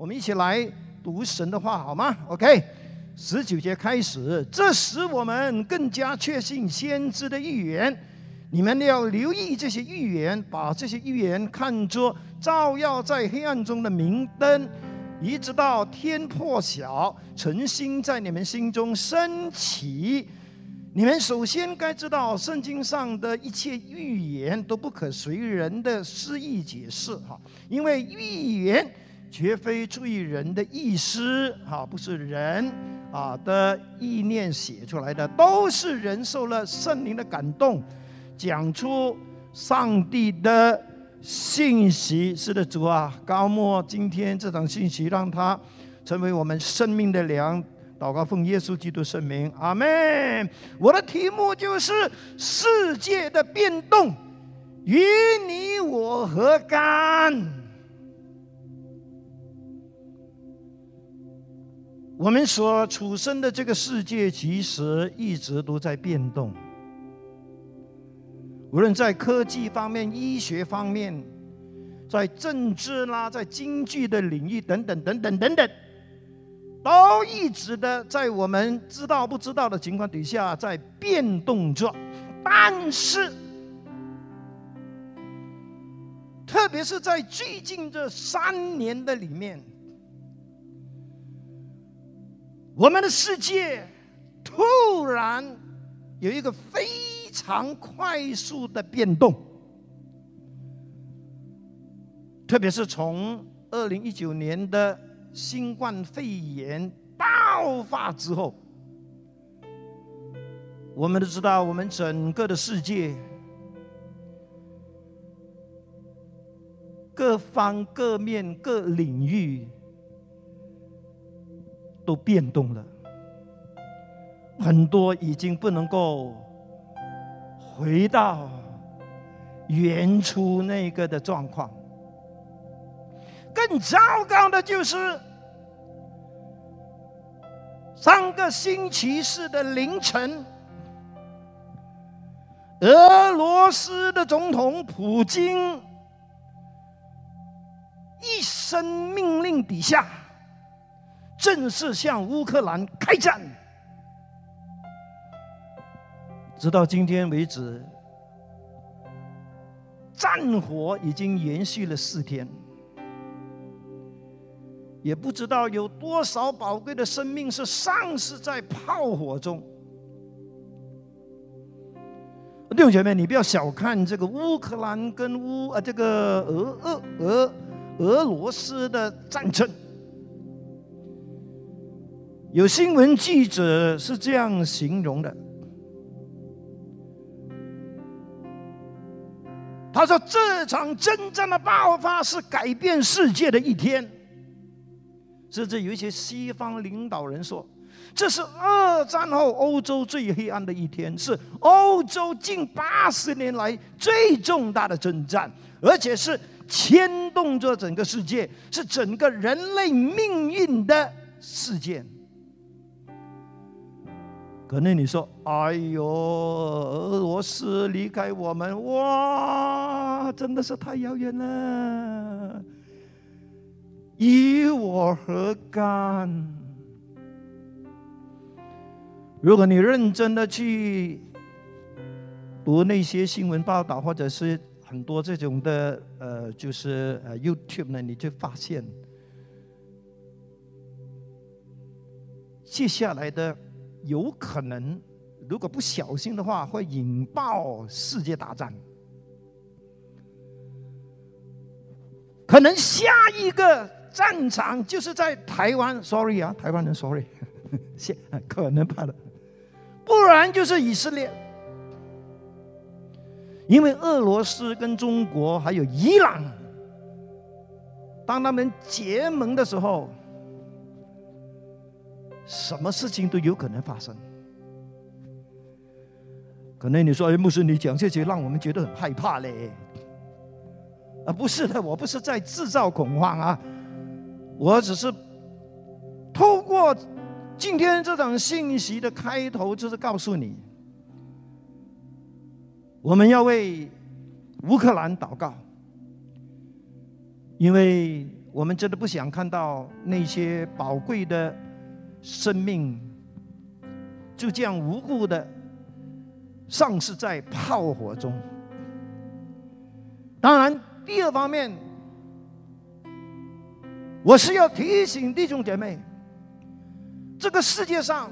我们一起来读神的话好吗？OK，十九节开始，这使我们更加确信先知的预言。你们要留意这些预言，把这些预言看作照耀在黑暗中的明灯，一直到天破晓，晨星在你们心中升起。你们首先该知道，圣经上的一切预言都不可随人的诗意解释，哈，因为预言绝非出于人的意思，哈，不是人啊的意念写出来的，都是人受了圣灵的感动。讲出上帝的信息，是的，主啊，高莫今天这场信息，让它成为我们生命的粮。祷告奉耶稣基督圣名，阿门。我的题目就是世界的变动与你我何干？我们所处身的这个世界，其实一直都在变动。无论在科技方面、医学方面，在政治啦、在经济的领域等等等等等等，都一直的在我们知道不知道的情况底下在变动着。但是，特别是在最近这三年的里面，我们的世界突然有一个非。常快速的变动，特别是从二零一九年的新冠肺炎爆发之后，我们都知道，我们整个的世界各方各面各领域都变动了，很多已经不能够。回到原初那个的状况，更糟糕的就是上个星期四的凌晨，俄罗斯的总统普京一声命令底下，正式向乌克兰开战。直到今天为止，战火已经延续了四天，也不知道有多少宝贵的生命是丧失在炮火中。弟兄姐妹，你不要小看这个乌克兰跟乌啊，这个俄俄俄俄罗斯的战争。有新闻记者是这样形容的。他说：“这场真正的爆发是改变世界的一天。”甚至有一些西方领导人说：“这是二战后欧洲最黑暗的一天，是欧洲近八十年来最重大的征战，而且是牵动着整个世界，是整个人类命运的事件。”可能你说：“哎呦，俄罗斯离开我们，哇，真的是太遥远了，与我何干？”如果你认真的去读那些新闻报道，或者是很多这种的呃，就是呃 YouTube 呢，你就发现接下来的。有可能，如果不小心的话，会引爆世界大战。可能下一个战场就是在台湾，sorry 啊，台湾人 sorry，现可能怕的，不然就是以色列，因为俄罗斯跟中国还有伊朗，当他们结盟的时候。什么事情都有可能发生。可能你说：“哎，牧师，你讲这些让我们觉得很害怕嘞。”啊，不是的，我不是在制造恐慌啊，我只是透过今天这场信息的开头，就是告诉你，我们要为乌克兰祷告，因为我们真的不想看到那些宝贵的生命就这样无故的丧失在炮火中。当然，第二方面，我是要提醒弟兄姐妹，这个世界上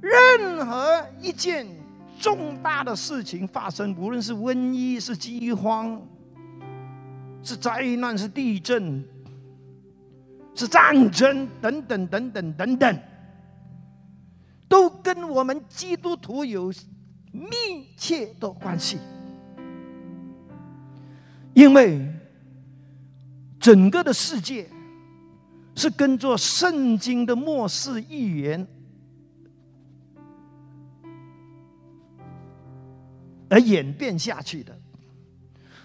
任何一件重大的事情发生，无论是瘟疫、是饥荒。是灾难，是地震，是战争，等等等等等等，都跟我们基督徒有密切的关系。因为整个的世界是跟着圣经的末世预言而演变下去的，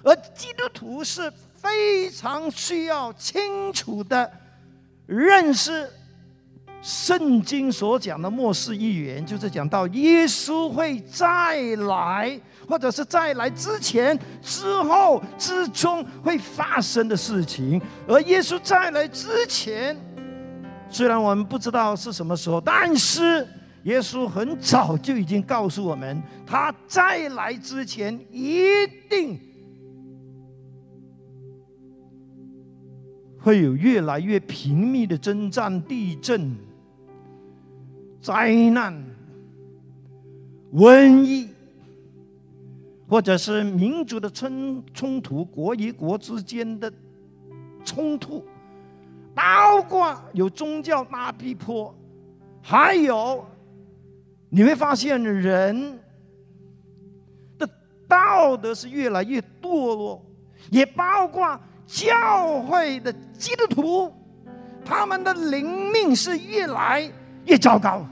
而基督徒是。非常需要清楚的认识圣经所讲的末世预言，就是讲到耶稣会再来，或者是再来之前、之后、之中会发生的事情。而耶稣再来之前，虽然我们不知道是什么时候，但是耶稣很早就已经告诉我们，他再来之前一定。会有越来越频密的征战、地震、灾难、瘟疫，或者是民族的冲冲突、国与国之间的冲突，包括有宗教大逼迫，还有你会发现人的道德是越来越堕落，也包括。教会的基督徒，他们的灵命是越来越糟糕。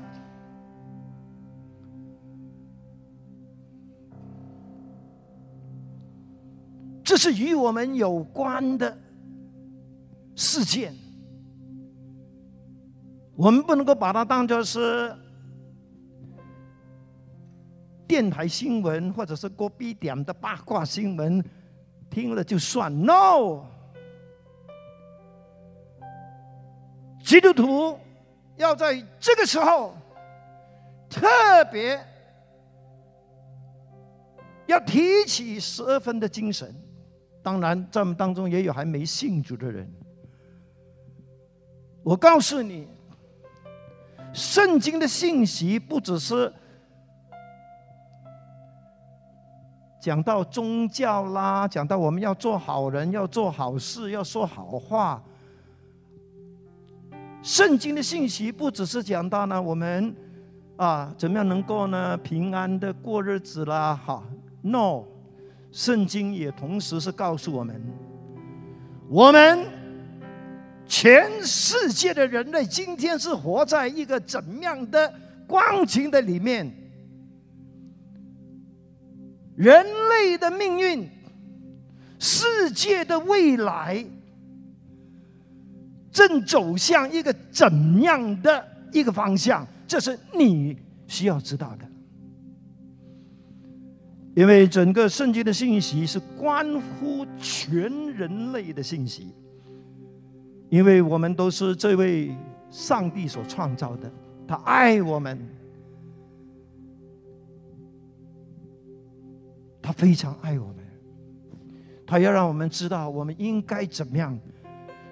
这是与我们有关的事件，我们不能够把它当作是电台新闻，或者是国必点的八卦新闻。听了就算，no。基督徒要在这个时候特别要提起十二分的精神。当然，在我们当中也有还没信主的人。我告诉你，圣经的信息不只是。讲到宗教啦，讲到我们要做好人，要做好事，要说好话。圣经的信息不只是讲到呢，我们啊怎么样能够呢平安的过日子啦？哈，no，圣经也同时是告诉我们，我们全世界的人类今天是活在一个怎样的光景的里面。人类的命运，世界的未来，正走向一个怎样的一个方向？这是你需要知道的，因为整个圣经的信息是关乎全人类的信息，因为我们都是这位上帝所创造的，他爱我们。他非常爱我们，他要让我们知道我们应该怎么样，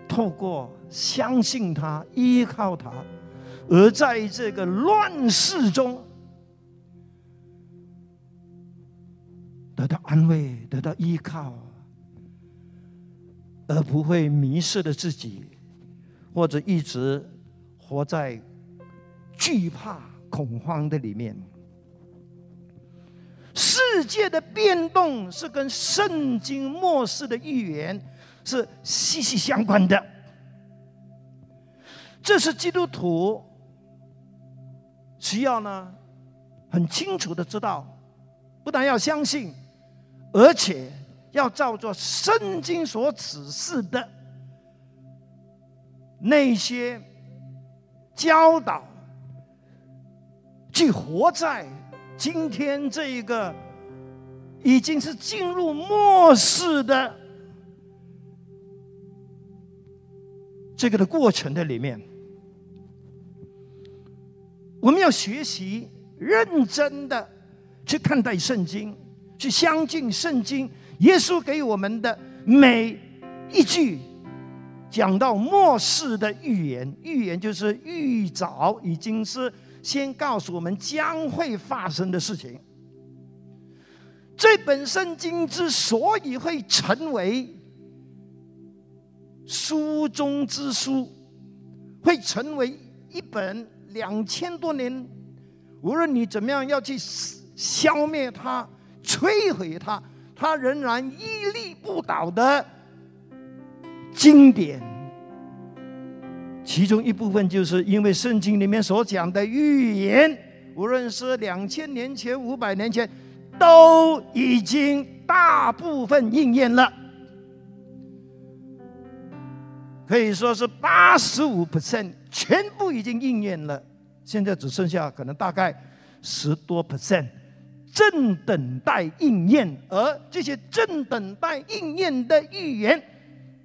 透过相信他、依靠他，而在这个乱世中得到安慰、得到依靠，而不会迷失了自己，或者一直活在惧怕、恐慌的里面。世界的变动是跟圣经末世的预言是息息相关的，这是基督徒需要呢很清楚的知道，不但要相信，而且要照着圣经所指示的那些教导，去活在今天这一个。已经是进入末世的这个的过程的里面，我们要学习认真的去看待圣经，去相信圣经。耶稣给我们的每一句讲到末世的预言，预言就是预早，已经是先告诉我们将会发生的事情。这本圣经之所以会成为书中之书，会成为一本两千多年，无论你怎么样要去消灭它、摧毁它，它仍然屹立不倒的经典。其中一部分就是因为圣经里面所讲的预言，无论是两千年前、五百年前，都已经大部分应验了。可以说是八十五 percent 全部已经应验了，现在只剩下可能大概十多 percent 正等待应验，而这些正等待应验的预言，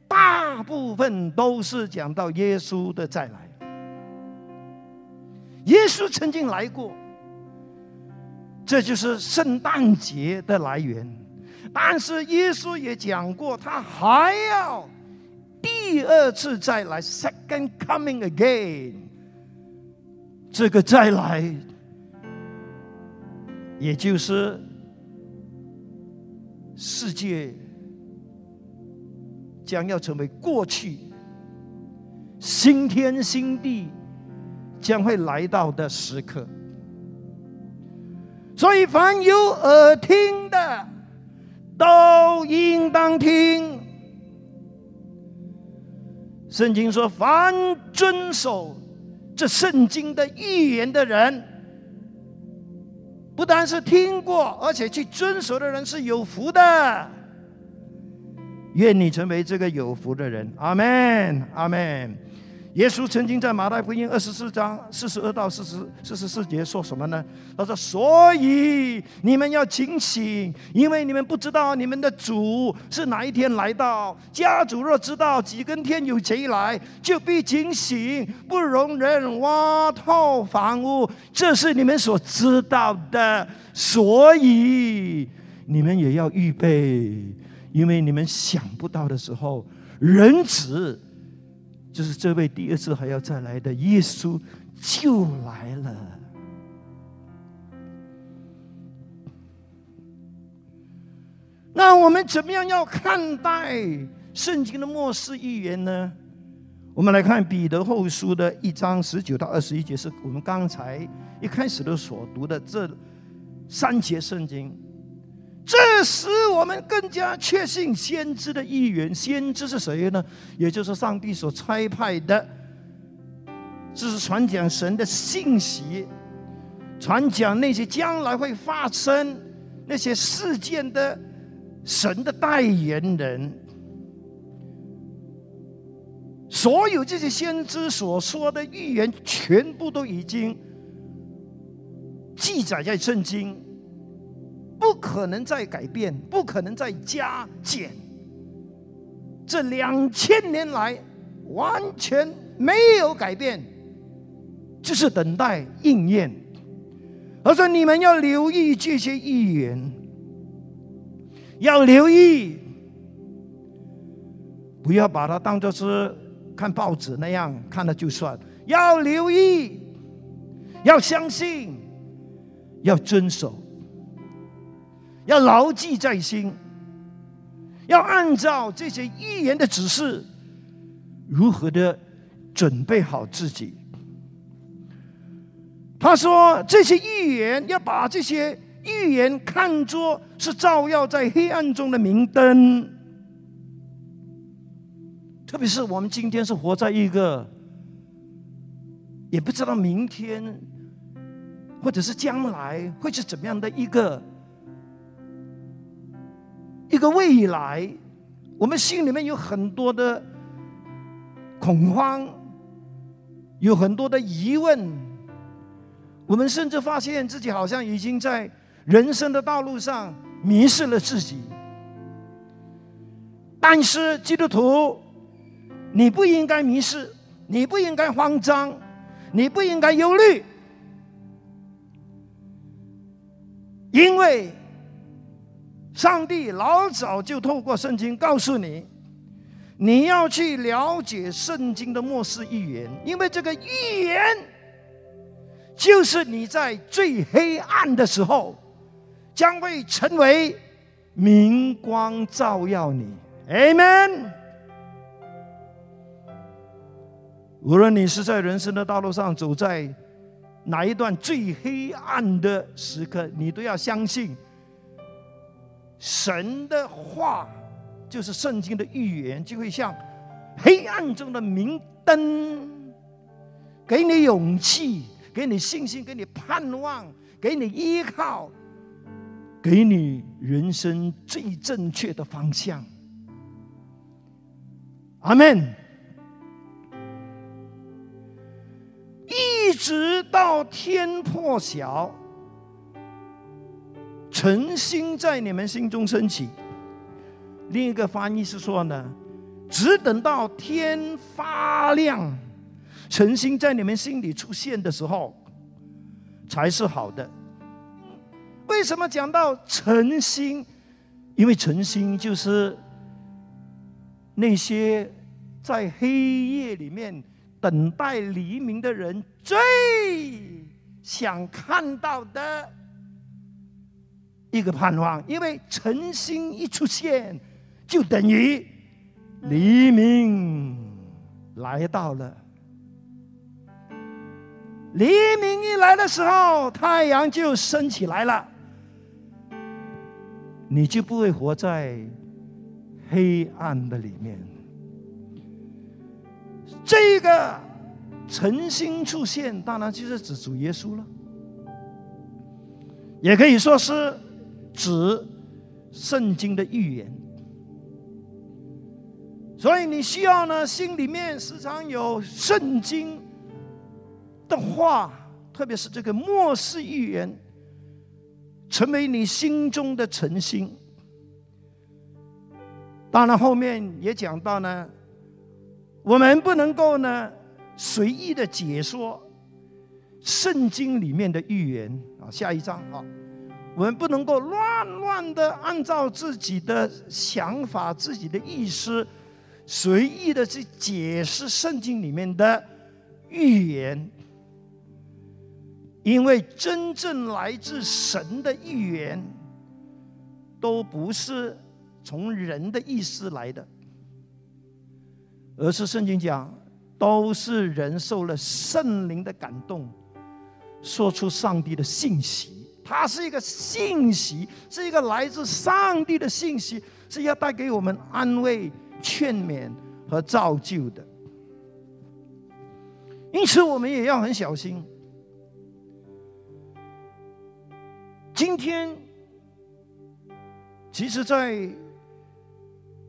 大部分都是讲到耶稣的再来。耶稣曾经来过，这就是圣诞节的来源。但是耶稣也讲过，他还要。第二次再来，second coming again，这个再来，也就是世界将要成为过去，新天新地将会来到的时刻。所以，凡有耳听的，都应当听。圣经说：“凡遵守这圣经的预言的人，不单是听过，而且去遵守的人是有福的。愿你成为这个有福的人。”阿门，阿门。耶稣曾经在马太福音二十四章四十二到四十四十四节说什么呢？他说：“所以你们要警醒，因为你们不知道你们的主是哪一天来到。家主若知道几更天有贼来，就必警醒，不容人挖透房屋。这是你们所知道的。所以你们也要预备，因为你们想不到的时候，人子。”就是这位第二次还要再来的耶稣就来了。那我们怎么样要看待圣经的末世预言呢？我们来看彼得后书的一章十九到二十一节，是我们刚才一开始的所读的这三节圣经。这使我们更加确信先知的预言。先知是谁呢？也就是上帝所差派的，这是传讲神的信息，传讲那些将来会发生那些事件的神的代言人。所有这些先知所说的预言，全部都已经记载在圣经。不可能再改变，不可能再加减。这两千年来完全没有改变，就是等待应验。而说你们要留意这些预言，要留意，不要把它当作是看报纸那样看了就算。要留意，要相信，要遵守。要牢记在心，要按照这些预言的指示，如何的准备好自己。他说：“这些预言要把这些预言看作是照耀在黑暗中的明灯。特别是我们今天是活在一个也不知道明天或者是将来会是怎么样的一个。”一个未来，我们心里面有很多的恐慌，有很多的疑问。我们甚至发现自己好像已经在人生的道路上迷失了自己。但是基督徒你不应该迷失，你不应该慌张，你不应该忧虑，因为上帝老早就透过圣经告诉你，你要去了解圣经的末世预言，因为这个预言就是你在最黑暗的时候将会成为明光照耀你。Amen。无论你是在人生的道路上走在哪一段最黑暗的时刻，你都要相信神的话，就是圣经的预言，就会像黑暗中的明灯，给你勇气，给你信心，给你盼望，给你依靠，给你人生最正确的方向。阿门。一直到天破晓，晨星在你们心中升起。另一个翻译是说呢，只等到天发亮，晨星在你们心里出现的时候，才是好的。为什么讲到晨星？因为晨星就是那些在黑夜里面。等待黎明的人最想看到的一个盼望，因为晨星一出现，就等于黎明来到了。黎明一来的时候，太阳就升起来了，你就不会活在黑暗的里面。这个晨星出现，当然就是指主耶稣了，也可以说是指圣经的预言。所以你需要呢，心里面时常有圣经的话，特别是这个末世预言，成为你心中的晨星。当然后面也讲到呢。我们不能够呢随意的解说圣经里面的预言啊，下一章啊，我们不能够乱乱的按照自己的想法、自己的意思，随意的去解释圣经里面的预言，因为真正来自神的预言，都不是从人的意思来的。而是圣经讲，都是人受了圣灵的感动，说出上帝的信息。它是一个信息，是一个来自上帝的信息，是要带给我们安慰、劝勉和造就的。因此，我们也要很小心。今天，其实，在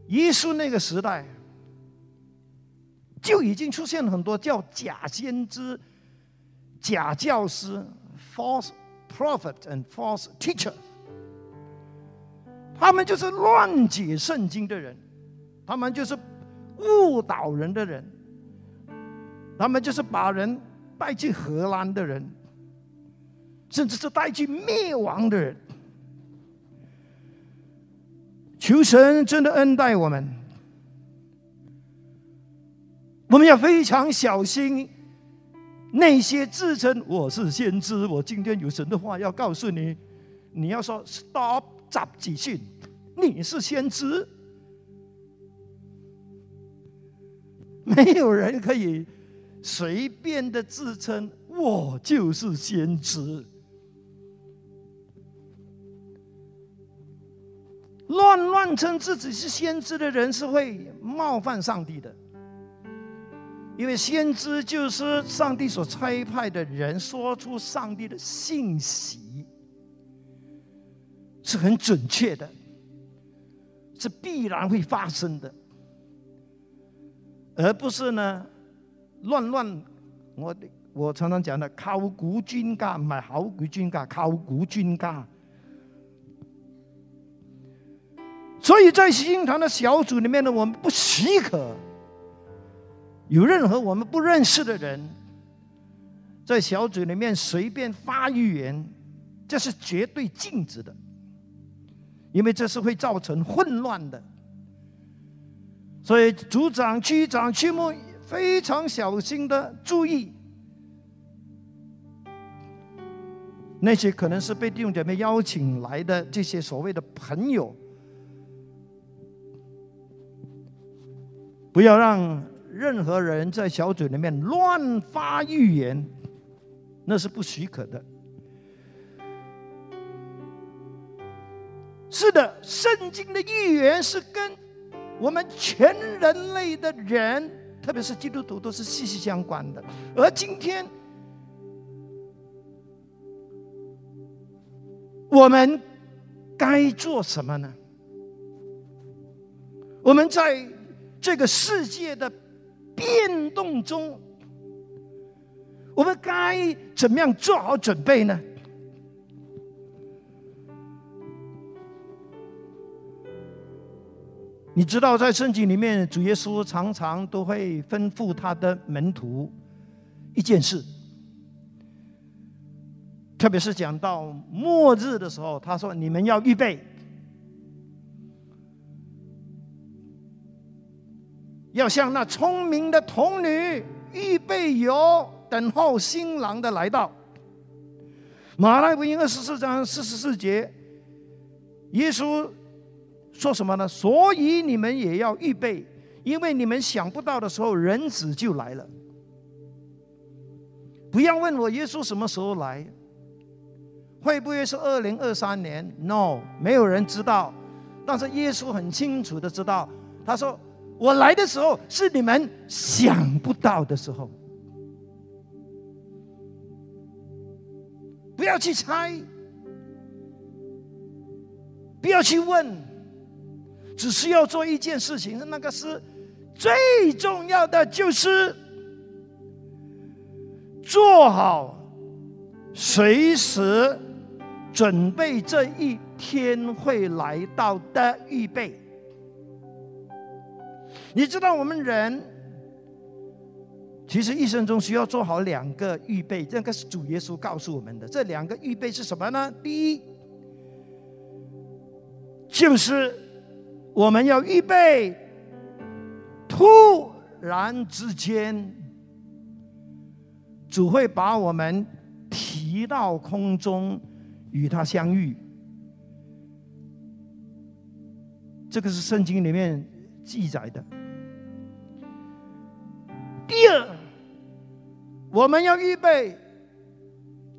耶稣那个时代。就已经出现了很多叫假先知、假教师 （false prophet and false teacher）。他们就是乱解圣经的人，他们就是误导人的人，他们就是把人带去荷兰的人，甚至是带去灭亡的人。求神真的恩待我们。我们要非常小心那些自称我是先知，我今天有神的话要告诉你，你要说 stop 集几训，你是先知，没有人可以随便的自称我就是先知，乱乱称自己是先知的人是会冒犯上帝的。因为先知就是上帝所差派的人，说出上帝的信息是很准确的，是必然会发生的，而不是呢乱乱。我我常常讲的考古专家唔系考古专家，考古专家。所以在新堂的小组里面呢，我们不许可。有任何我们不认识的人，在小组里面随便发语言，这是绝对禁止的，因为这是会造成混乱的。所以组长、区长、区牧非常小心的注意，那些可能是被弟兄姐妹邀请来的这些所谓的朋友，不要让任何人在小组里面乱发预言，那是不许可的。是的，圣经的预言是跟。我们全人类的人，特别是基督徒，都是息息相关的。而今天，我们该做什么呢？我们在这个世界的变动中，我们该怎么样做好准备呢？你知道，在圣经里面，主耶稣常常都会吩咐他的门徒一件事，特别是讲到末日的时候，他说：“你们要预备，要像那聪明的童女预备油，等候新郎的来到。”马来福音二十四章四十四节，耶稣。说什么呢？所以你们也要预备，因为你们想不到的时候，人子就来了。不要问我耶稣什么时候来，会不会是二零二三年？No，没有人知道。但是耶稣很清楚的知道，他说：“我来的时候是你们想不到的时候。”不要去猜，不要去问。只是要做一件事情，那个是最重要的，就是做好随时准备这一天会来到的预备。你知道，我们人其实一生中需要做好两个预备，这个是主耶稣告诉我们的。这两个预备是什么呢？第一，就是。我们要预备，突然之间，主会把我们提到空中，与他相遇。这个是圣经里面记载的。第二，我们要预备，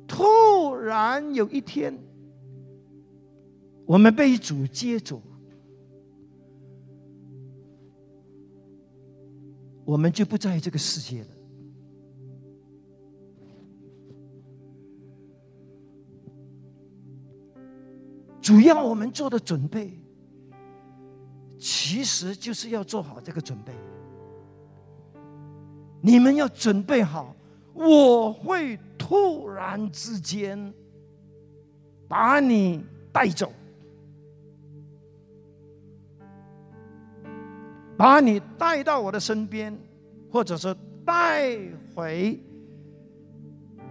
突然有一天，我们被主接走。我们就不在这个世界了。主要我们做的准备，其实就是要做好这个准备。你们要准备好，我会突然之间把你带走。把你带到我的身边，或者是带回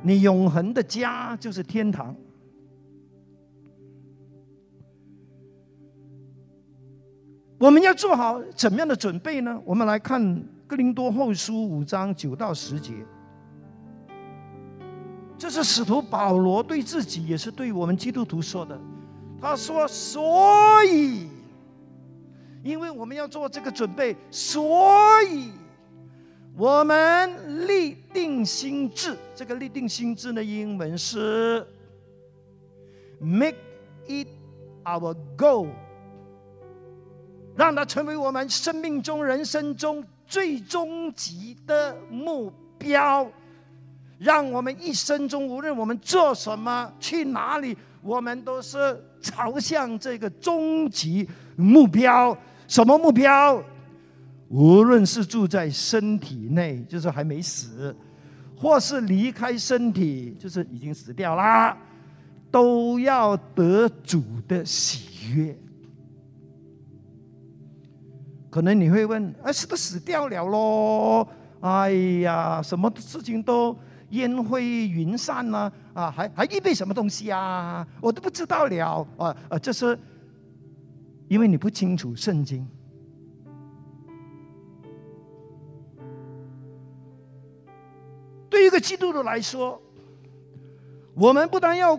你永恒的家，就是天堂。我们要做好怎么样的准备呢？我们来看《哥林多后书》五章九到十节，这是使徒保罗对自己，也是对我们基督徒说的。他说：“所以。”因为我们要做这个准备，所以我们立定心志。这个立定心志的英文是 “make it our goal”，让它成为我们生命中、人生中最终极的目标。让我们一生中，无论我们做什么、去哪里，我们都是朝向这个终极目标。什么目标？无论是住在身体内，就是还没死；或是离开身体，就是已经死掉啦，都要得主的喜悦。可能你会问：“啊，是不是死掉了喽？哎呀，什么事情都烟灰云散呢？啊，还还预备什么东西啊？我都不知道了。啊啊，这是因为你不清楚圣经。对一个基督徒来说，我们不但要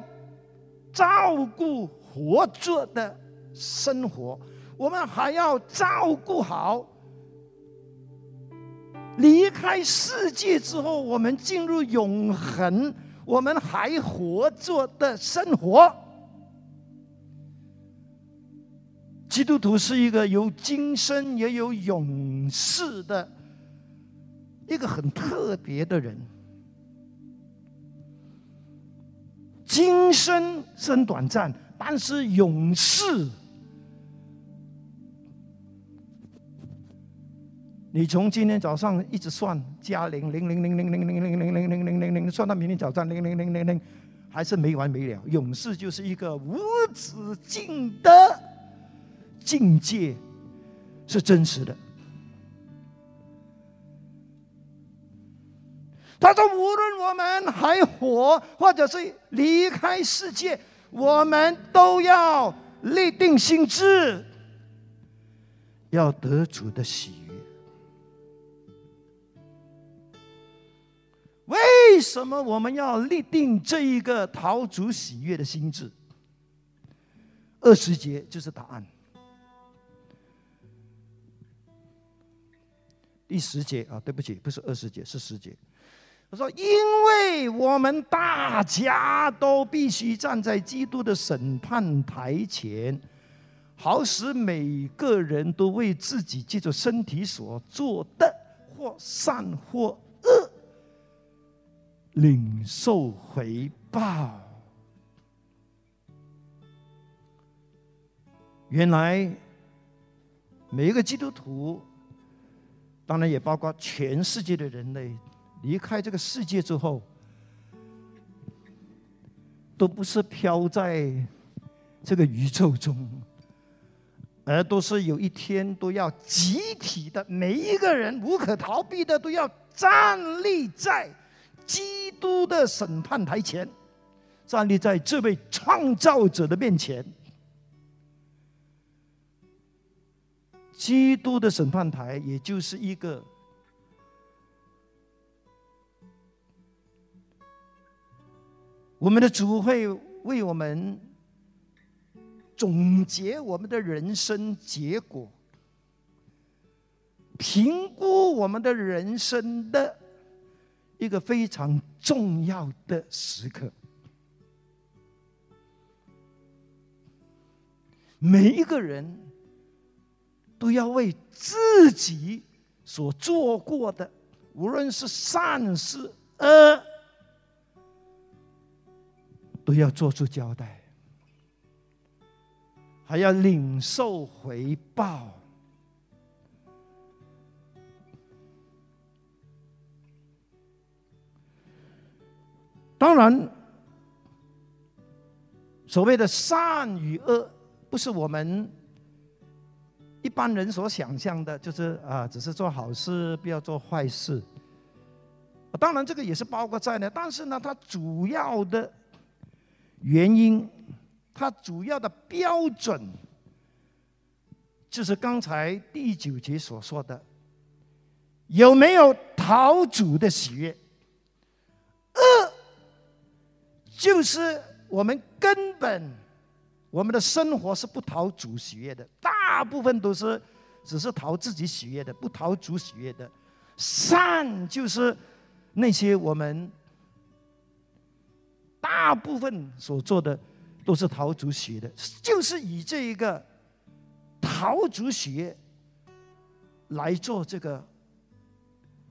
照顾活着的生活，我们还要照顾好离开世界之后，我们进入永恒，我们还活着的生活。基督徒是一个有今生也有永世的一个很特别的人。今生生短暂，但是永世，你从今天早上一直算加零零零零零零零零零零零零零零，算到明天早上零零零零零，还是没完没了。永世就是一个无止境的境界，是真实的。他说：“无论我们还活，或者是离开世界，我们都要立定心志，要得主的喜为什么我们要立定这一个讨主喜悦的心智？二十节就是答案。第十节啊，对不起，不是二十节，是十节。”他说：“因为我们大家都必须站在基督的审判台前，好使每个人都为自己借着身体所做的，或善或，领受回报。原来，每一个基督徒，当然也包括全世界的人类。”离开这个世界之后，都不是飘在这个宇宙中，而都是有一天都要集体的，每一个人无可逃避的都要站立在基督的审判台前，站立在这位创造者的面前。基督的审判台，也就是一个。我们的主会为我们总结我们的人生结果，评估我们的人生的一个非常重要的时刻。每一个人都要为自己所做过的，无论是善事恶。都要做出交代，还要领受回报。当然，所谓的善与恶，不是我们一般人所想象的，就是啊，只是做好事，不要做坏事。当然，这个也是包括在内，但是呢，它主要的。原因，它主要的标准就是刚才第九节所说的，有没有讨主的喜悦？就是我们根本我们的生活是不讨主喜悦的，大部分都是只是讨自己喜悦的，不讨主喜悦的。善就是那些我们。大部分所做的都是讨主喜的，就是以这一个讨主喜来做这个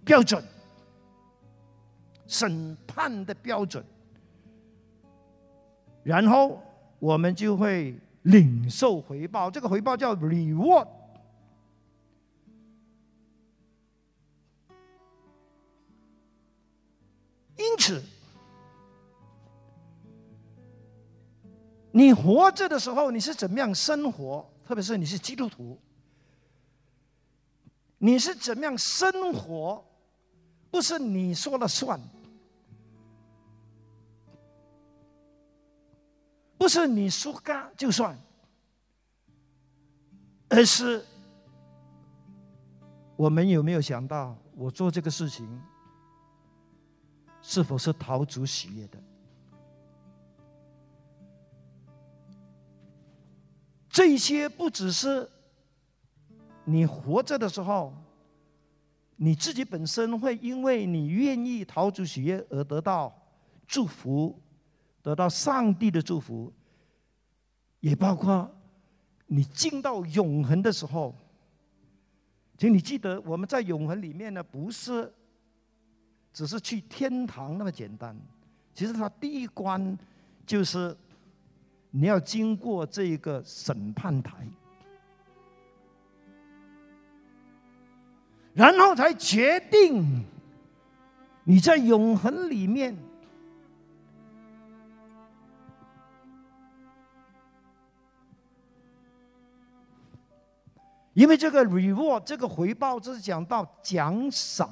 标准审判的标准，然后我们就会领受回报。这个回报叫 reward，因此。你活着的时候，你是怎么样生活？特别是你是基督徒，你是怎么样生活？不是你说了算，不是你说干就算，而是我们有没有想到，我做这个事情是否是陶主喜悦的？这些不只是你活着的时候。你自己本身会因为你愿意逃出喜悦而得到祝福，得到上帝的祝福，也包括你进到永恒的时候。请你记得，我们在永恒里面呢，不是只是去天堂那么简单。其实它第一关就是你要经过这个审判台。然后才决定你在永恒里面，因为这个 reward 这个回报，这是讲到奖赏。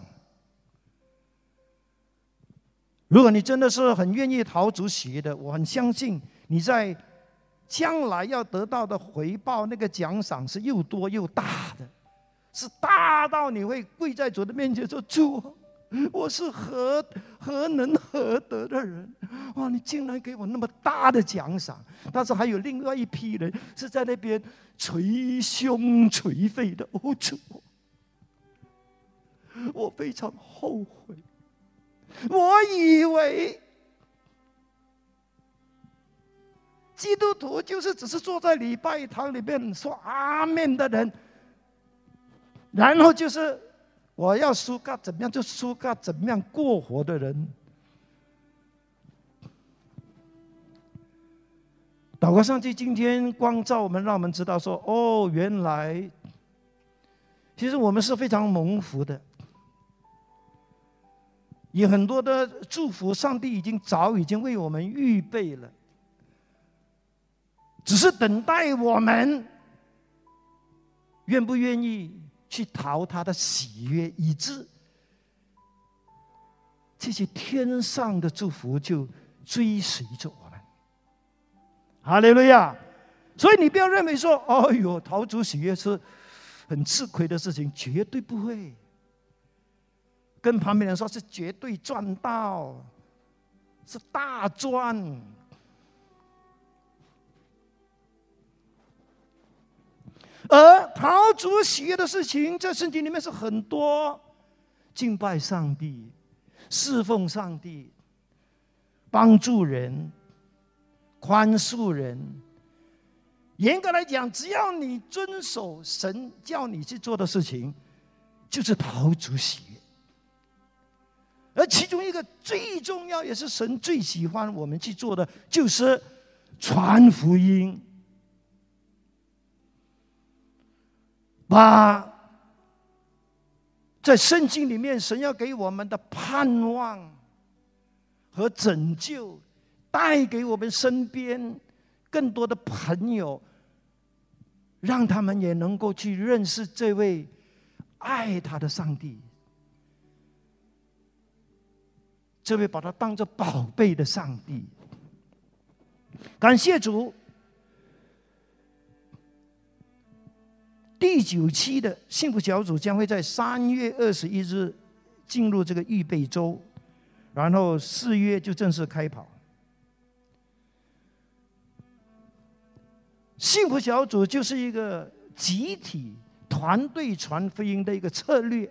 如果你真的是很愿意逃主喜的，我很相信你在将来要得到的回报，那个奖赏是又多又大的。是大到你会跪在主的面前说：“主，我是何何能何德的人？哇，你竟然给我那么大的奖赏！但是还有另外一批人是在那边捶胸捶肺的。哦，主，我非常后悔。我以为基督徒就是只是坐在礼拜堂里面说阿门的人。”然后就是我要苏嘎怎么样就苏嘎怎么样过活的人。祷告上帝今天光照我们，让我们知道说：哦，原来其实我们是非常蒙福的，有很多的祝福，上帝已经早已经为我们预备了，只是等待我们愿不愿意。去讨他的喜悦，以致这些天上的祝福就追随着我们。哈利路亚！所以你不要认为说：“哎呦，讨主喜悦是很吃亏的事情。”绝对不会。跟旁边人说是绝对赚到，是大赚。而逃主喜悦的事情，在圣经里面是很多，敬拜上帝、侍奉上帝、帮助人、宽恕人。严格来讲，只要你遵守神叫你去做的事情，就是逃主喜悦。而其中一个最重要，也是神最喜欢我们去做的，就是传福音。把在圣经里面神要给我们的盼望和拯救带给我们身边更多的朋友，让他们也能够去认识这位爱他的上帝，这位把他当做宝贝的上帝。感谢主。第九期的幸福小组将会在三月二十一日进入这个预备周，然后四月就正式开跑。幸福小组就是一个集体团队传福音的一个策略。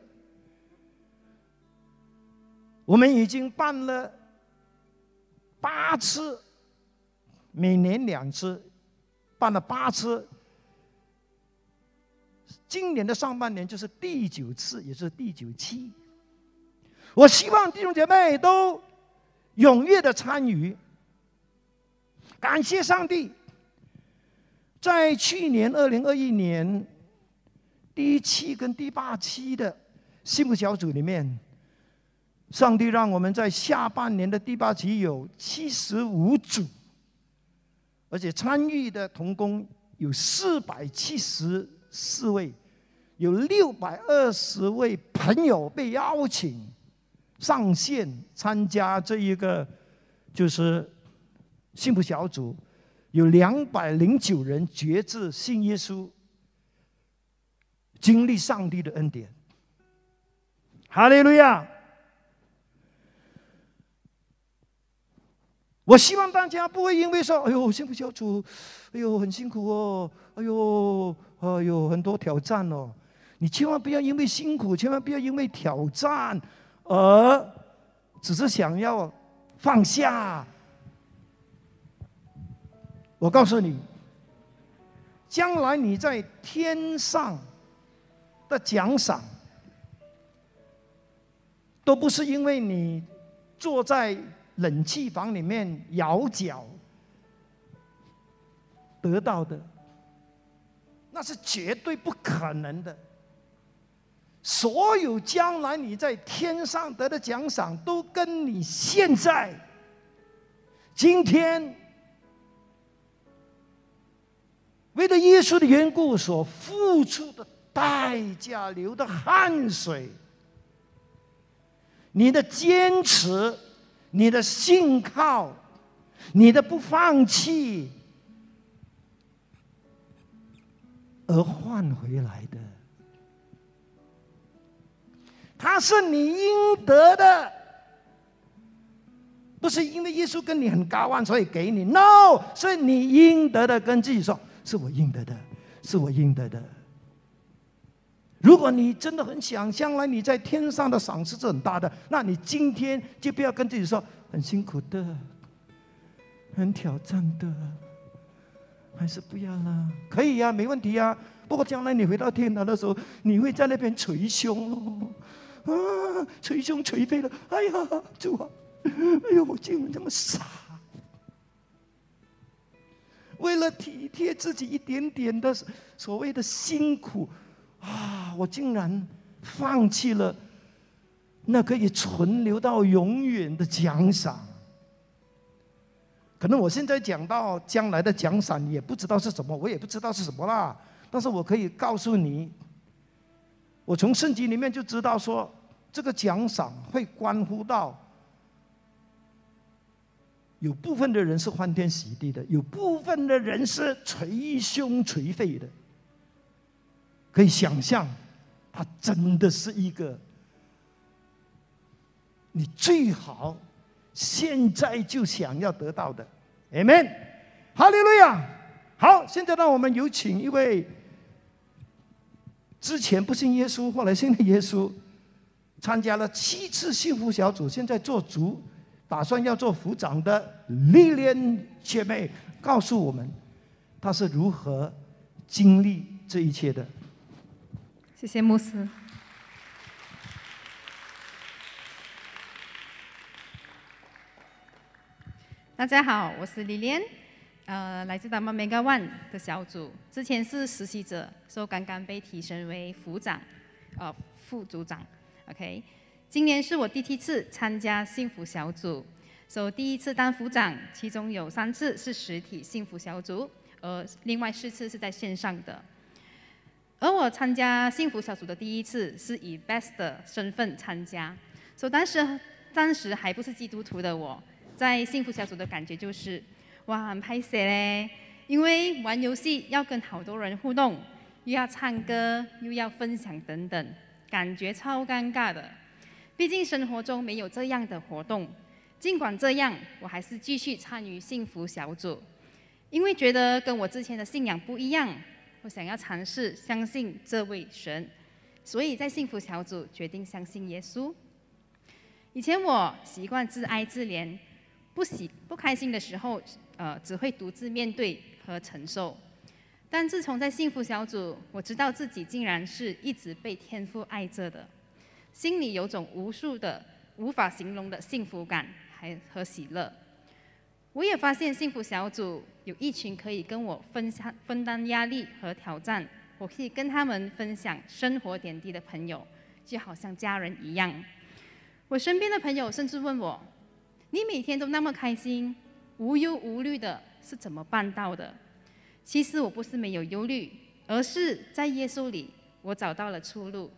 我们已经办了八次，每年两次，办了八次。今年的上半年就是第九次，也是第九期。我希望弟兄姐妹都踊跃的参与。感谢上帝，在去年二零二一年第一期跟第八期的幸福小组里面，上帝让我们在下半年的第八期有七十五组，而且参与的童工有四百七十。四位，有六百二十位朋友被邀请上线参加这一个就是幸福小组，有两百零九人决志信耶稣，经历上帝的恩典。哈利路亚！我希望大家不会因为说：“哎呦，幸福小组，哎呦，很辛苦哦，哎呦，哎呦，很多挑战哦。”你千万不要因为辛苦，千万不要因为挑战，而只是想要放下。我告诉你，将来你在天上的奖赏，都不是因为你坐在。冷气房里面摇脚得到的，那是绝对不可能的。所有将来你在天上得的奖赏，都跟你现在、今天为了耶稣的缘故所付出的代价、流的汗水、你的坚持。你的信靠，你的不放弃，而换回来的，他是你应得的，不是因为耶稣跟你很高望，所以给你。No，是你应得的，跟自己说，是我应得的，是我应得的。如果你真的很想将来你在天上的赏赐是很大的，那你今天就不要跟自己说很辛苦的、很挑战的，还是不要啦。可以呀，没问题呀。不过将来你回到天堂的时候，你会在那边捶胸哦，啊，捶胸捶背了。哎呀，主啊，哎呦，我竟然这么傻，为了体贴自己一点点的所谓的辛苦。啊！我竟然放弃了那可以存留到永远的奖赏。可能我现在讲到将来的奖赏，也不知道是什么，我也不知道是什么啦。但是我可以告诉你，我从圣经里面就知道说，这个奖赏会关乎到有部分的人是欢天喜地的，有部分的人是捶胸捶肺的。可以想象，它真的是一个你最好现在就想要得到的，Amen，哈利路亚。好，现在让我们有请一位之前不信耶稣，后来信了耶稣，参加了七次幸福小组，现在做主，打算要做副长的历练姐妹，告诉我们她是如何经历这一切的。谢谢牧师。大家好，我是李莲，呃，来自大马 Mega One 的小组，之前是实习者，说刚刚被提升为副长，呃，副组长。OK，今年是我第七次参加幸福小组，所以第一次当副长，其中有三次是实体幸福小组，而另外四次是在线上的。而我参加幸福小组的第一次是以 best 的身份参加，所以当时当时还不是基督徒的我，在幸福小组的感觉就是，哇，很拍摄嘞，因为玩游戏要跟好多人互动，又要唱歌，又要分享等等，感觉超尴尬的。毕竟生活中没有这样的活动，尽管这样，我还是继续参与幸福小组，因为觉得跟我之前的信仰不一样。我想要尝试相信这位神，所以在幸福小组决定相信耶稣。以前我习惯自哀自怜，不喜不开心的时候，呃，只会独自面对和承受。但自从在幸福小组，我知道自己竟然是一直被天父爱着的，心里有种无数的无法形容的幸福感，还和喜乐。我也发现幸福小组有一群可以跟我分享、分担压力和挑战，我可以跟他们分享生活点滴的朋友，就好像家人一样。我身边的朋友甚至问我：“你每天都那么开心、无忧无虑的，是怎么办到的？”其实我不是没有忧虑，而是在耶稣里，我找到了出路。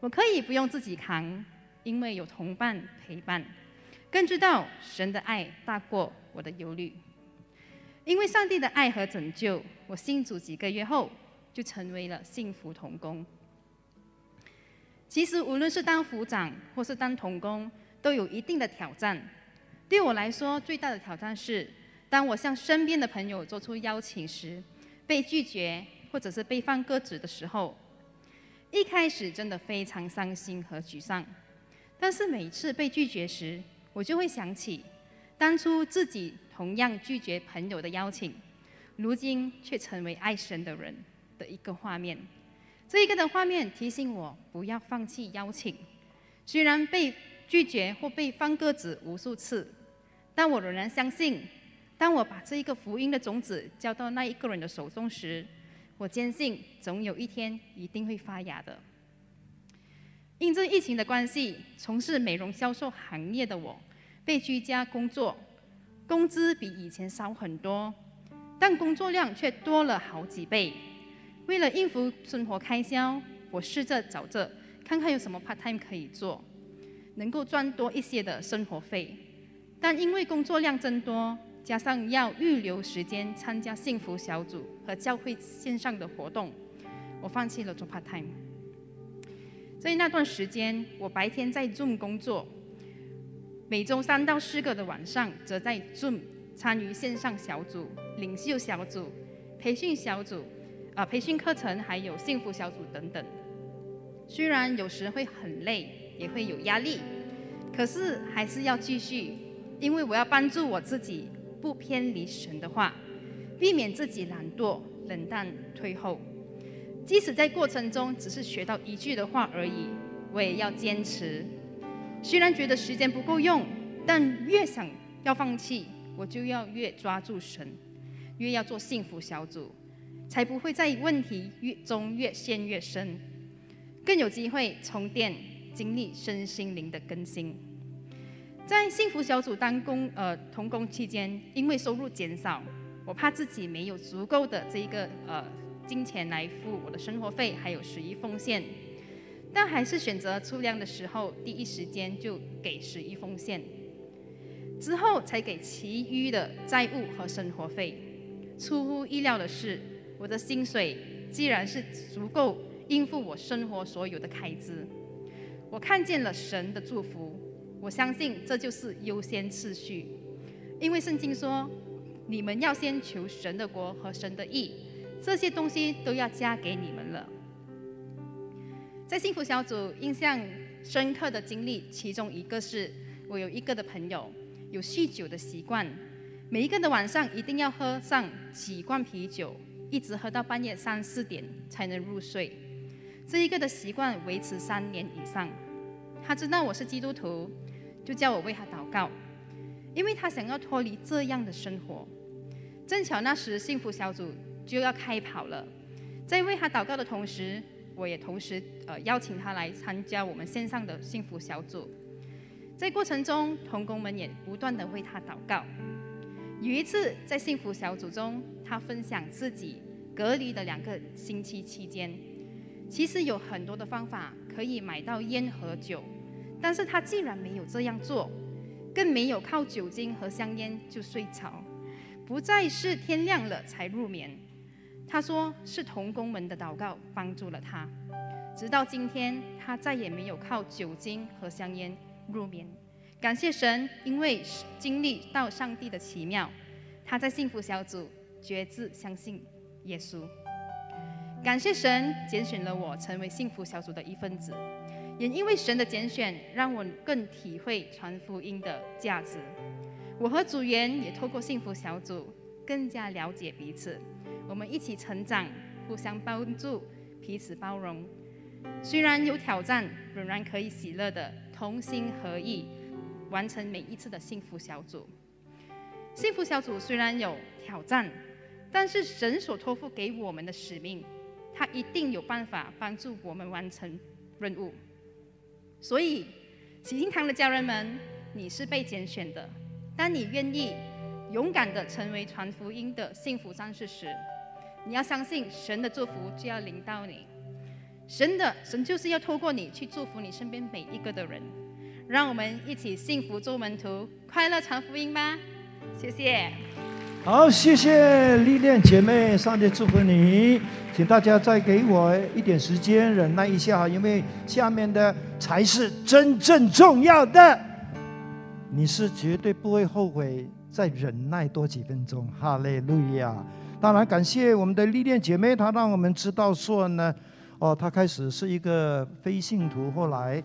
我可以不用自己扛。因为有同伴陪伴，更知道神的爱大过我的忧虑。因为上帝的爱和拯救，我信主几个月后就成为了幸福童工。其实无论是当副长或是当童工，都有一定的挑战。对我来说，最大的挑战是，当我向身边的朋友做出邀请时，被拒绝或者是被放鸽子的时候，一开始真的非常伤心和沮丧。但是每次被拒绝时，我就会想起当初自己。同样拒绝朋友的邀请，如今却成为爱神的人的一个画面。这一个的画面提醒我不要放弃邀请。虽然被拒绝或被放鸽子无数次，但我仍然相信，当我把这一个福音的种子交到那一个人的手中时，我坚信总有一天一定会发芽的。因这疫情的关系，从事美容销售行业的我，被居家工作。工资比以前少很多，但工作量却多了好几倍。为了应付生活开销，我试着找着看看有什么 part time 可以做，能够赚多一些的生活费。但因为工作量增多，加上要预留时间参加幸福小组和教会线上的活动，我放弃了做 part time。在那段时间，我白天在 Zoom 工作。每周三到四个的晚上，则在 Zoom 参与线上小组、领袖小组、培训小组、啊培训课程，还有幸福小组等等。虽然有时会很累，也会有压力，可是还是要继续，因为我要帮助我自己不偏离神的话，避免自己懒惰、冷淡、退后。即使在过程中只是学到一句的话而已，我也要坚持。虽然觉得时间不够用，但越想要放弃，我就要越抓住神，越要做幸福小组，才不会在问题越中越陷越深，更有机会充电，经历身心灵的更新。在幸福小组当工呃同工期间，因为收入减少，我怕自己没有足够的这一个呃金钱来付我的生活费，还有十一奉献。但还是选择出粮的时候，第一时间就给十一奉献，之后才给其余的债务和生活费。出乎意料的是，我的薪水既然是足够应付我生活所有的开支。我看见了神的祝福，我相信这就是优先次序，因为圣经说：“你们要先求神的国和神的义，这些东西都要加给你们了。”在幸福小组印象深刻的经历，其中一个是我有一个的朋友有酗酒的习惯，每一个的晚上一定要喝上几罐啤酒，一直喝到半夜三四点才能入睡。这一个的习惯维持三年以上。他知道我是基督徒，就叫我为他祷告，因为他想要脱离这样的生活。正巧那时幸福小组就要开跑了，在为他祷告的同时。我也同时呃邀请他来参加我们线上的幸福小组，在过程中，童工们也不断的为他祷告。有一次在幸福小组中，他分享自己隔离的两个星期期间，其实有很多的方法可以买到烟和酒，但是他竟然没有这样做，更没有靠酒精和香烟就睡着，不再是天亮了才入眠。他说：“是童工们的祷告帮助了他，直到今天，他再也没有靠酒精和香烟入眠。感谢神，因为经历到上帝的奇妙，他在幸福小组决志相信耶稣。感谢神拣选了我成为幸福小组的一份子，也因为神的拣选，让我更体会传福音的价值。我和组员也透过幸福小组更加了解彼此。”我们一起成长，互相帮助，彼此包容。虽然有挑战，仍然可以喜乐的同心合意，完成每一次的幸福小组。幸福小组虽然有挑战，但是神所托付给我们的使命，他一定有办法帮助我们完成任务。所以，喜庆堂的家人们，你是被拣选的。当你愿意勇敢的成为传福音的幸福战士时，你要相信神的祝福就要临到你，神的神就是要透过你去祝福你身边每一个的人，让我们一起幸福做门徒，快乐传福音吧。谢谢。好，谢谢历练姐妹，上帝祝福你。请大家再给我一点时间，忍耐一下，因为下面的才是真正重要的。你是绝对不会后悔再忍耐多几分钟。哈利路亚！当然感谢我们的历练姐妹，她让我们知道说呢，哦，她开始是一个非信徒，后来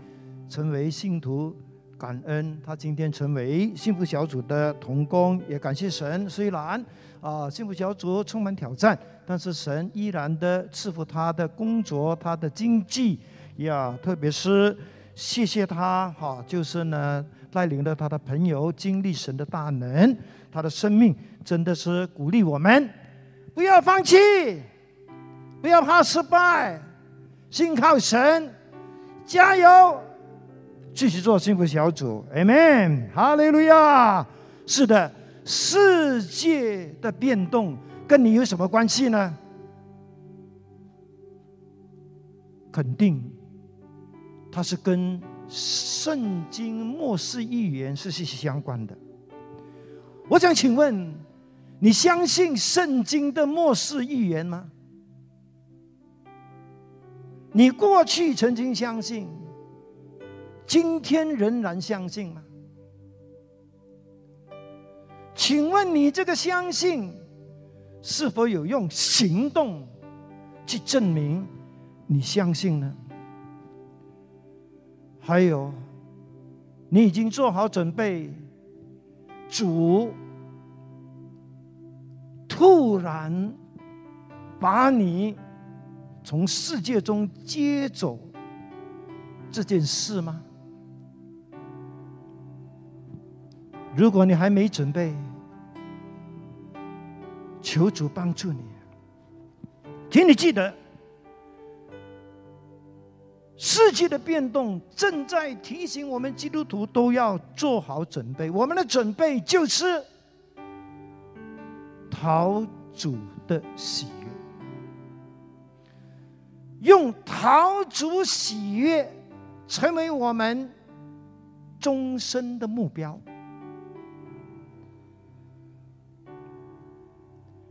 成为信徒。感恩他今天成为幸福小组的童工，也感谢神。虽然啊，幸福小组充满挑战，但是神依然的赐福他的工作、他的经济呀。特别是谢谢他哈，就是呢带领了他的朋友经历神的大能，他的生命真的是鼓励我们不要放弃，不要怕失败，信靠神，加油。继续做幸福小组，Amen，哈利路亚。是的，世界的变动跟你有什么关系呢？肯定，它是跟圣经末世预言是息息相关的。我想请问，你相信圣经的末世预言吗？你过去曾经相信？今天仍然相信吗？请问你这个相信是否有用行动去证明你相信呢？还有，你已经做好准备，主突然把你从世界中接走这件事吗？如果你还没准备，求主帮助你。请你记得，世界的变动正在提醒我们基督徒都要做好准备。我们的准备就是陶主的喜悦，用陶主喜悦成为我们终身的目标。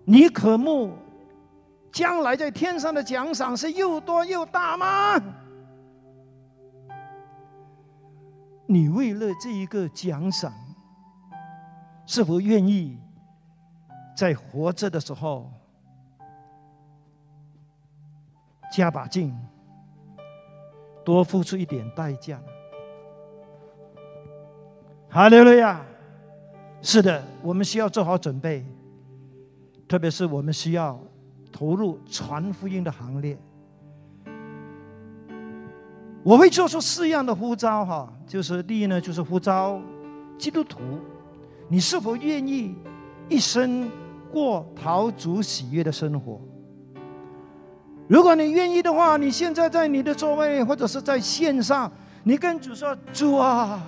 你渴慕将来在天上的奖赏是又多又大吗？你为了这一个奖赏，是否愿意在活着的时候加把劲，多付出一点代价呢？哈利路亚！是的，我们需要做好准备。特别是我们需要投入传福音的行列，我会做出四样的呼召哈，就是第一呢，就是呼召基督徒，你是否愿意一生过陶主喜悦的生活？如果你愿意的话，你现在在你的座位或者是在线上，你跟主说：“主啊，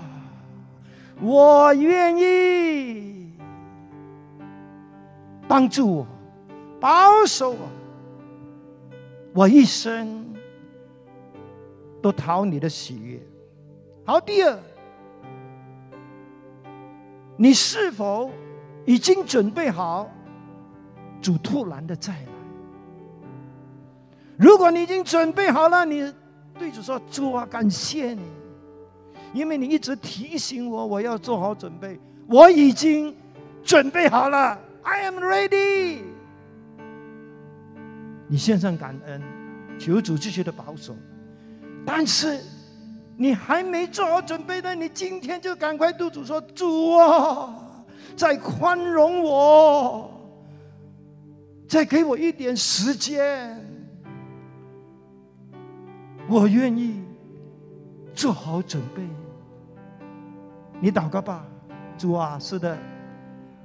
我愿意。”帮助我，保守我，我一生都讨你的喜悦。好，第二，你是否已经准备好主突然的再来？如果你已经准备好了，你对主说：“主啊，感谢你，因为你一直提醒我，我要做好准备。我已经准备好了。” I am ready。你献上感恩，求主继续的保守。但是你还没做好准备呢，你今天就赶快对主说：“主啊，再宽容我，再给我一点时间，我愿意做好准备。”你祷告吧，主啊，是的。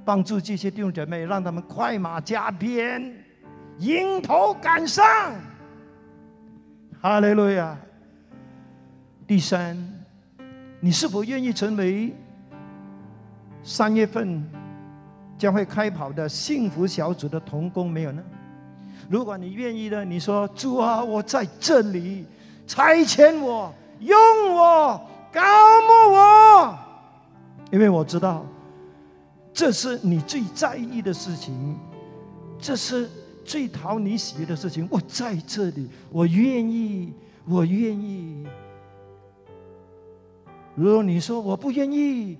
帮助这些弟兄姐妹，让他们快马加鞭，迎头赶上。哈利路亚。第三，你是否愿意成为三月份将会开跑的幸福小组的童工？没有呢？如果你愿意的，你说主啊，我在这里，差遣我，用我，高牧我，因为我知道这是你最在意的事情，这是最讨你喜悦的事情。我在这里，我愿意，我愿意。如果你说我不愿意，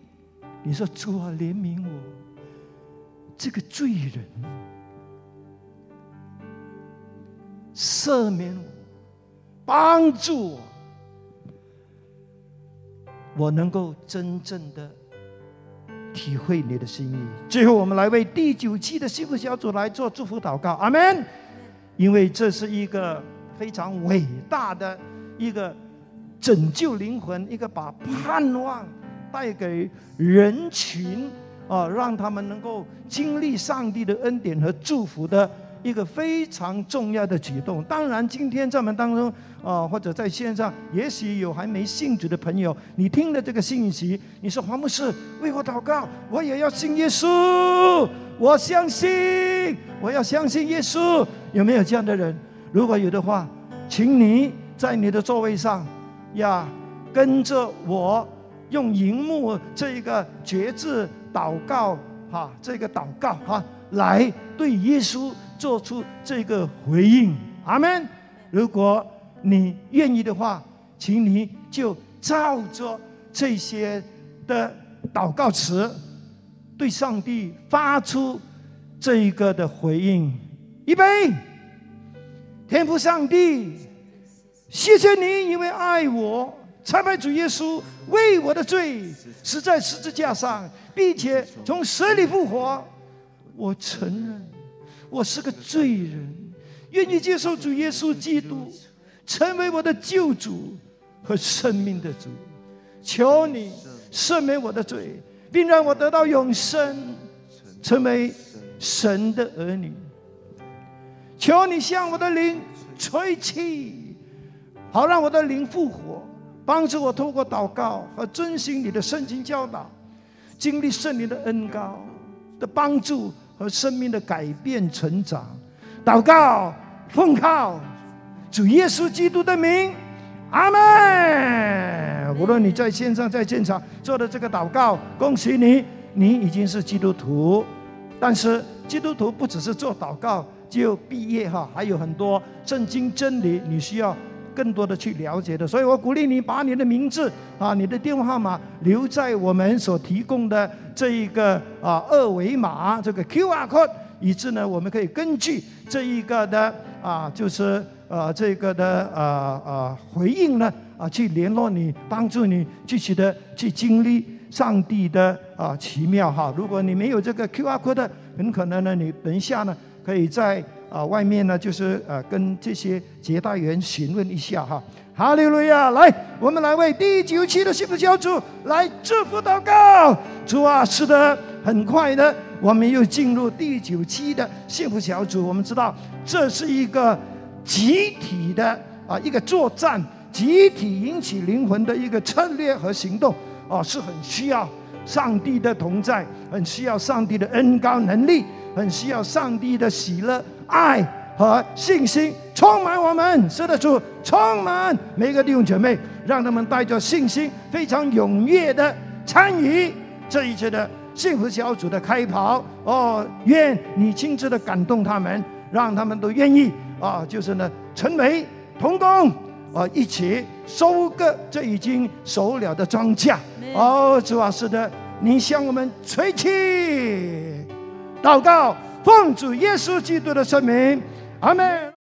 你说主啊，怜悯我，这个罪人，赦免我，帮助我。我能够真正的体会你的心意。最后，我们来为第九期的幸福小组来做祝福祷告，阿门。因为这是一个非常伟大的一个拯救灵魂，一个把盼望带给人群啊，让他们能够经历上帝的恩典和祝福的。一个非常重要的举动。当然，今天在我们当中啊，或者在线上，也许有还没信主的朋友，你听了这个信息，你说黄牧师为我祷告，我也要信耶稣，我相信，我要相信耶稣。有没有这样的人？如果有的话，请你在你的座位上呀，跟着我用荧幕这一个绝志祷告哈，这个祷告哈，来对耶稣。做出这个回应，阿门。如果你愿意的话，请你就照着这些的祷告词，对上帝发出这一个的回应。预备，天父上帝，谢谢你，因为爱我，才把主耶稣为我的罪死在十字架上，并且从死里复活。我承认。我是个罪人，愿意接受主耶稣基督成为我的救主和生命的主。求你赦免我的罪，并让我得到永生，成为神的儿女。求你向我的灵吹气，好让我的灵复活，帮助我透过祷告和遵循你的圣经教导，经历圣灵的恩高的帮助。和生命的改变、成长，祷告，奉靠主耶稣基督的名，阿门。无论你在线上、在现场做的这个祷告，恭喜你，你已经是基督徒。但是基督徒不只是做祷告就毕业哈，还有很多圣经真理你需要。更多的去了解的，所以我鼓励你把你的名字啊、你的电话号码留在我们所提供的这一个啊二维码这个 Q R code，以致呢我们可以根据这一个的啊就是呃这个的呃呃回应呢啊去联络你，帮助你具体的去经历上帝的啊奇妙哈。如果你没有这个 Q R code，很可能呢你等一下呢可以在。啊，外面呢就是呃，跟这些接待员询问一下哈。哈利路亚，来，我们来为第九期的幸福小组来祝福祷告。主啊，是的，很快的，我们又进入第九期的幸福小组。我们知道，这是一个集体的啊，一个作战，集体引起灵魂的一个策略和行动啊，是很需要上帝的同在，很需要上帝的恩高能力，很需要上帝的喜乐。爱和信心充满我们，是的主充满每个弟兄姐妹，让他们带着信心，非常踊跃的参与这一次的幸福小组的开跑。哦，愿你亲自的感动他们，让他们都愿意啊，就是呢，成为同工啊，一起收割这已经熟了的庄稼。哦，主啊，是的，你向我们吹气，祷告。奉主耶稣基督的圣名，阿门。